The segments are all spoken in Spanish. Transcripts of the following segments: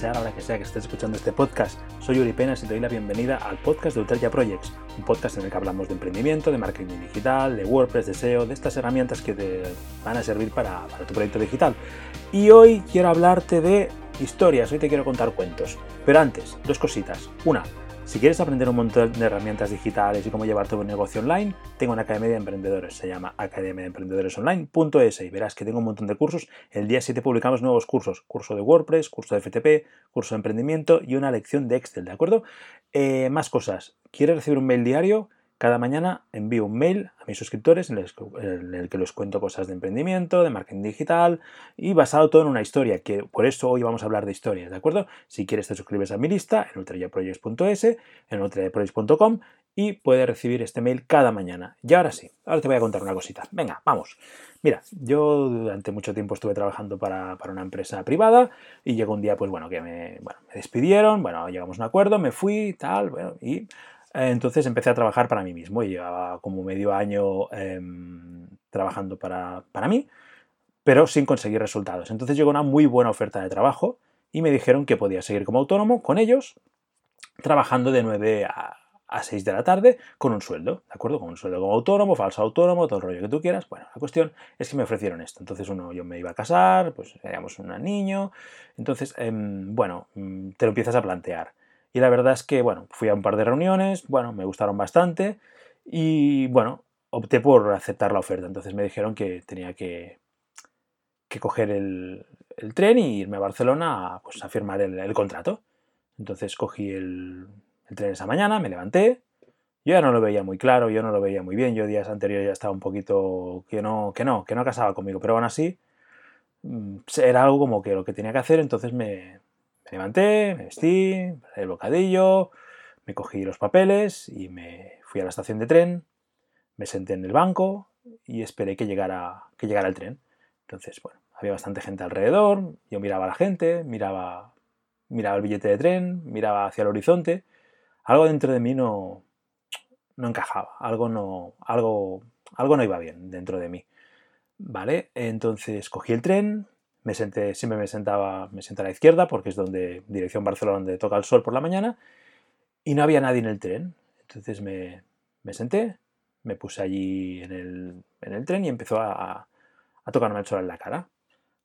sea la hora que sea que estés escuchando este podcast. Soy Uri Penas y te doy la bienvenida al podcast de Utelia Projects, un podcast en el que hablamos de emprendimiento, de marketing digital, de WordPress, de SEO, de estas herramientas que te van a servir para tu proyecto digital. Y hoy quiero hablarte de historias, hoy te quiero contar cuentos. Pero antes, dos cositas. Una, si quieres aprender un montón de herramientas digitales y cómo llevar tu negocio online, tengo una academia de emprendedores, se llama Academia de Emprendedores Online.es y verás que tengo un montón de cursos. El día 7 publicamos nuevos cursos, curso de WordPress, curso de FTP, curso de emprendimiento y una lección de Excel, ¿de acuerdo? Eh, más cosas. ¿Quieres recibir un mail diario? Cada mañana envío un mail a mis suscriptores en el, que les cuento cosas de emprendimiento, de marketing digital y basado todo en una historia, que por eso hoy vamos a hablar de historias, ¿de acuerdo? Si quieres te suscribes a mi lista en ultrayaprojects.es, en ultrayaprojects.com y puedes recibir este mail cada mañana. Y ahora sí, ahora te voy a contar una cosita. Venga, vamos. Mira, yo durante mucho tiempo estuve trabajando para, una empresa privada y llegó un día, pues bueno, que me, bueno, me despidieron, bueno, llegamos a un acuerdo, me fui, tal, bueno, y entonces empecé a trabajar para mí mismo y llevaba como medio año em, trabajando para, mí, pero sin conseguir resultados. Entonces llegó una muy buena oferta de trabajo y me dijeron que podía seguir como autónomo con ellos, trabajando de 9 a, 6 de la tarde con un sueldo, ¿de acuerdo? Con un sueldo como autónomo, falso autónomo, todo el rollo que tú quieras. Bueno, la cuestión es que me ofrecieron esto. Entonces uno, yo me iba a casar, pues éramos un niño. Entonces, em, bueno, mm, te lo empiezas a plantear. Y la verdad es que, bueno, fui a un par de reuniones, bueno, me gustaron bastante y, bueno, opté por aceptar la oferta. Entonces me dijeron que tenía que, que coger el, tren y irme a Barcelona a, pues, a firmar el, contrato. Entonces cogí el, tren esa mañana, me levanté. Yo ya no lo veía muy claro, yo no lo veía muy bien. Yo días anteriores ya estaba un poquito que no, que no, que no casaba conmigo, pero aún así mm, era algo como que lo que tenía que hacer, entonces me, me levanté, me vestí, el bocadillo, me cogí los papeles y me fui a la estación de tren, me senté en el banco y esperé que llegara, que llegara el tren. Entonces, bueno, había bastante gente alrededor, yo miraba a la gente, miraba, miraba el billete de tren, miraba hacia el horizonte. Algo dentro de mí no, no encajaba, algo no, algo, algo no iba bien dentro de mí. ¿Vale? Entonces cogí el tren, me senté, siempre me sentaba, me senté a la izquierda porque es donde, dirección Barcelona, donde toca el sol por la mañana, y no había nadie en el tren. Entonces me, senté, me puse allí en el, tren y empezó a, tocarme el sol en la cara.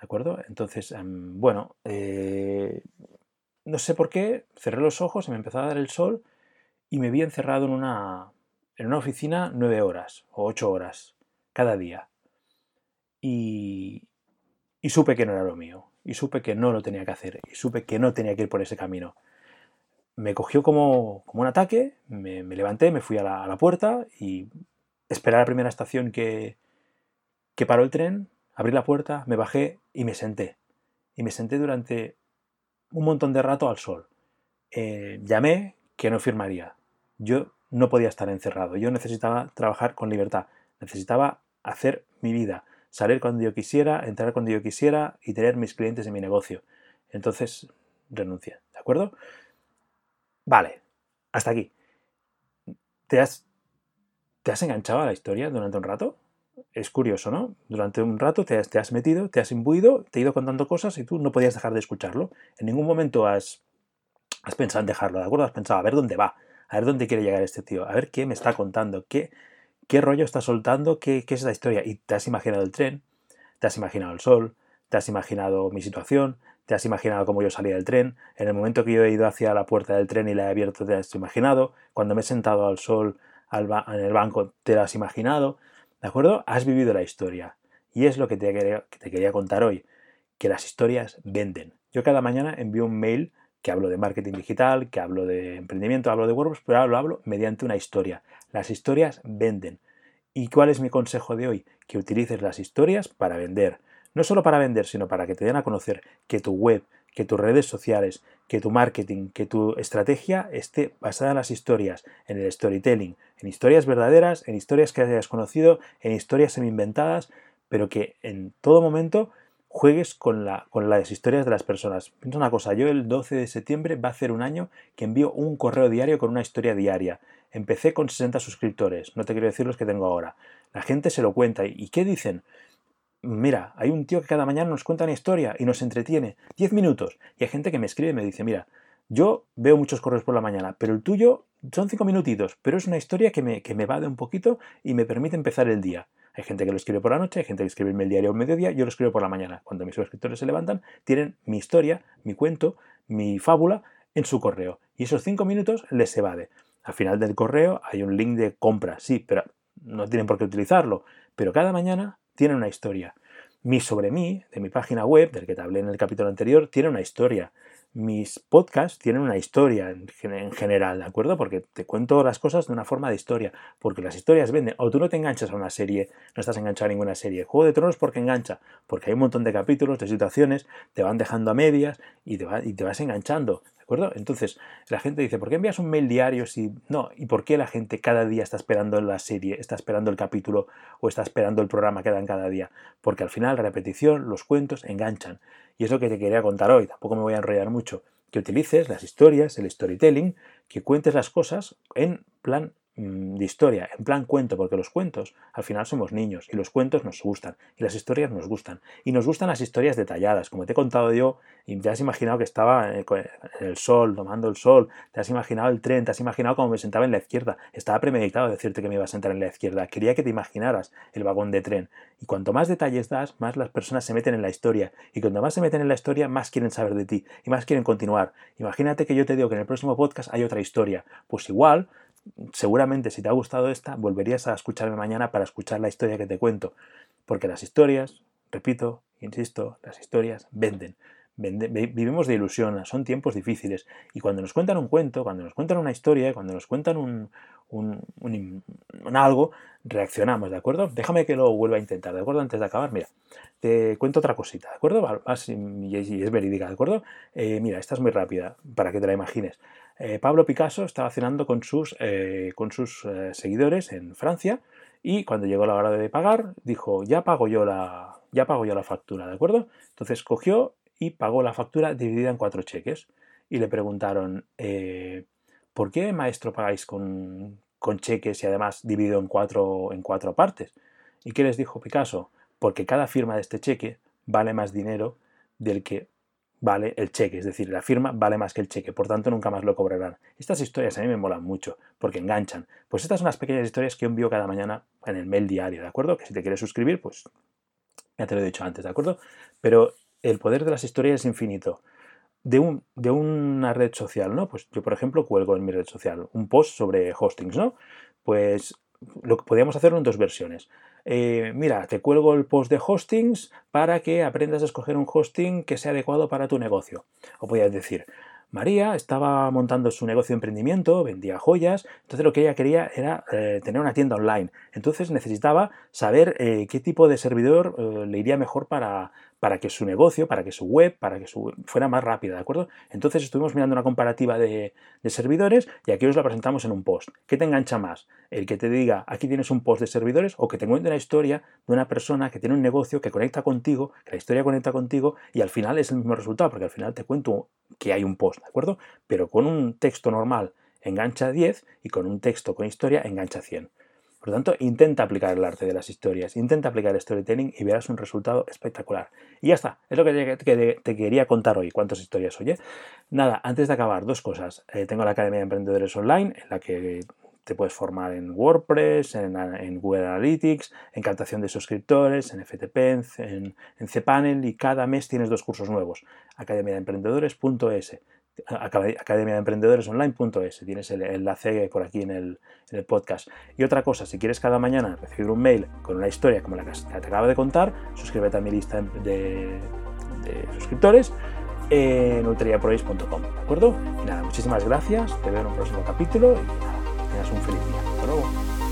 ¿De acuerdo? Entonces, em, bueno, eh, no sé por qué, cerré los ojos y me empezó a dar el sol y me vi encerrado en una, en una oficina nueve horas o ocho horas cada día. Y, y supe que no era lo mío, y supe que no lo tenía que hacer, y supe que no tenía que ir por ese camino. Me cogió como, como un ataque, me, levanté, me fui a la, puerta y esperé a la primera estación que, que paró el tren, abrí la puerta, me bajé y me senté. Y me senté durante un montón de rato al sol. Eh, llamé que no firmaría. Yo no podía estar encerrado. Yo necesitaba trabajar con libertad. Necesitaba hacer mi vida salir cuando yo quisiera, entrar cuando yo quisiera y tener mis clientes en mi negocio. Entonces, renuncia, ¿de acuerdo? Vale, hasta aquí. ¿Te has, ¿Te has enganchado a la historia durante un rato? Es curioso, ¿no? Durante un rato te has, te has metido, te has imbuido, te he ido contando cosas y tú no podías dejar de escucharlo. En ningún momento has, has pensado en dejarlo, ¿de acuerdo? Has pensado a ver dónde va, a ver dónde quiere llegar este tío, a ver qué me está contando, qué, qué rollo está soltando, qué, es la historia. Y te has imaginado el tren, te has imaginado el sol, te has imaginado mi situación, te has imaginado cómo yo salía del tren, en el momento que yo he ido hacia la puerta del tren y la he abierto te has imaginado, cuando me he sentado al sol en el banco te lo has imaginado, ¿de acuerdo? Has vivido la historia. Y es lo que te, que te quería contar hoy, que las historias venden. Yo cada mañana envío un mail que hablo de marketing digital, que hablo de emprendimiento, hablo de WordPress, pero lo hablo mediante una historia. Las historias venden. ¿Y cuál es mi consejo de hoy? Que utilices las historias para vender. No solo para vender, sino para que te den a conocer que tu web, que tus redes sociales, que tu marketing, que tu estrategia esté basada en las historias, en el storytelling, en historias verdaderas, en historias que hayas conocido, en historias semi-inventadas, pero que en todo momento juegues con, la, con las historias de las personas. Piensa una cosa, yo el 12 de septiembre va a ser un año que envío un correo diario con una historia diaria. Empecé con 60 suscriptores, no te quiero decir los que tengo ahora. La gente se lo cuenta. ¿Y qué dicen? mira, hay un tío que cada mañana nos cuenta una historia y nos entretiene, 10 minutos. Y hay gente que me escribe y me dice, mira, yo veo muchos correos por la mañana, pero el tuyo son 5 minutitos, pero es una historia que me, que me va de un poquito y me permite empezar el día. Hay gente que lo escribe por la noche, hay gente que escribe el diario o mediodía, yo lo escribo por la mañana. Cuando mis suscriptores se levantan, tienen mi historia, mi cuento, mi fábula en su correo. Y esos 5 minutos les evade. Al final del correo hay un link de compra, sí, pero no tienen por qué utilizarlo. Pero cada mañana tiene una historia. Mi sobre mí, de mi página web, del que te hablé en el capítulo anterior, tiene una historia. Mis podcasts tienen una historia en, general, ¿de acuerdo? Porque te cuento las cosas de una forma de historia, porque las historias venden. O tú no te enganchas a una serie, no estás enganchado a ninguna serie. Juego de Tronos porque engancha, porque hay un montón de capítulos, de situaciones, te van dejando a medias y te, y te vas enganchando Entonces, la gente dice, ¿por qué envías un mail diario si no? ¿Y por qué la gente cada día está esperando la serie, está esperando el capítulo o está esperando el programa que dan cada día? Porque al final la repetición, los cuentos enganchan. Y es lo que te quería contar hoy, tampoco me voy a enrollar mucho. Que utilices las historias, el storytelling, que cuentes las cosas en plan de historia, en plan cuento, porque los cuentos al final somos niños y los cuentos nos gustan y las historias nos gustan. Y nos gustan las historias detalladas, como te he contado yo, y te has imaginado que estaba en el sol, tomando el sol, te has imaginado el tren, te has imaginado cómo me sentaba en la izquierda. Estaba premeditado decirte que me iba a sentar en la izquierda. Quería que te imaginaras el vagón de tren. Y cuanto más detalles das, más las personas se meten en la historia. Y cuanto más se meten en la historia, más quieren saber de ti y más quieren continuar. Imagínate que yo te digo que en el próximo podcast hay otra historia. Pues igual seguramente si te ha gustado esta, volverías a escucharme mañana para escuchar la historia que te cuento. Porque las historias, repito, insisto, las historias venden. Vivimos de ilusión, son tiempos difíciles. Y cuando nos cuentan un cuento, cuando nos cuentan una historia, cuando nos cuentan un, un, algo, reaccionamos, ¿de acuerdo? Déjame que lo vuelva a intentar, ¿de acuerdo? Antes de acabar, mira, te cuento otra cosita, ¿de acuerdo? Y es verídica, ¿de acuerdo? Eh, mira, esta es muy rápida, para que te la imagines. Eh, Pablo Picasso estaba cenando con sus, eh, con sus seguidores en Francia y cuando llegó la hora de pagar dijo, ya pago yo la, ya pago yo la factura, ¿de acuerdo? Entonces cogió y pagó la factura dividida en cuatro cheques y le preguntaron, ¿por qué maestro pagáis con, con, cheques y además dividido en cuatro, en cuatro partes? ¿Y qué les dijo Picasso? Porque cada firma de este cheque vale más dinero del que vale el cheque, es decir, la firma vale más que el cheque, por tanto nunca más lo cobrarán. Estas historias a mí me molan mucho, porque enganchan. Pues estas son las pequeñas historias que envío cada mañana en el mail diario, ¿de acuerdo? Que si te quieres suscribir, pues ya te lo he dicho antes, ¿de acuerdo? Pero el poder de las historias es infinito. De, un, de una red social, ¿no? Pues yo, por ejemplo, cuelgo en mi red social un post sobre hostings, ¿no? Pues lo que podríamos hacerlo en dos versiones. Eh, mira, te cuelgo el post de hostings para que aprendas a escoger un hosting que sea adecuado para tu negocio. O podrías decir, María estaba montando su negocio de emprendimiento, vendía joyas, entonces lo que ella quería era eh, tener una tienda online. Entonces necesitaba saber eh, qué tipo de servidor le iría mejor para, para que su negocio, para que su web, para que su, fuera más rápida, ¿de acuerdo? Entonces estuvimos mirando una comparativa de, de, servidores y aquí os la presentamos en un post. ¿Qué te engancha más? ¿El que te diga aquí tienes un post de servidores o que te cuente una historia de una persona que tiene un negocio que conecta contigo, que la historia conecta contigo y al final es el mismo resultado porque al final te cuento que hay un post, ¿de acuerdo? Pero con un texto normal engancha 10 y con un texto con historia engancha 100. Por lo tanto, intenta aplicar el arte de las historias, intenta aplicar el storytelling y verás un resultado espectacular. Y ya está, es lo que te, quería contar hoy. ¿Cuántas historias oye? Nada, antes de acabar, dos cosas. Eh, tengo la Academia de Emprendedores Online, en la que te puedes formar en WordPress, en, Google Analytics, en captación de suscriptores, en FTP, en, en cPanel y cada mes tienes dos cursos nuevos. academiadeemprendedores.es academia de emprendedores online.es. Tienes el enlace por aquí en el, podcast. Y otra cosa, si quieres cada mañana recibir un mail con una historia como la que te acabo de contar, suscríbete a mi lista de, suscriptores en ulteriaprois.com. ¿De acuerdo? Y nada, muchísimas gracias. Te veo en un próximo capítulo y nada, tengas un feliz día. Hasta luego.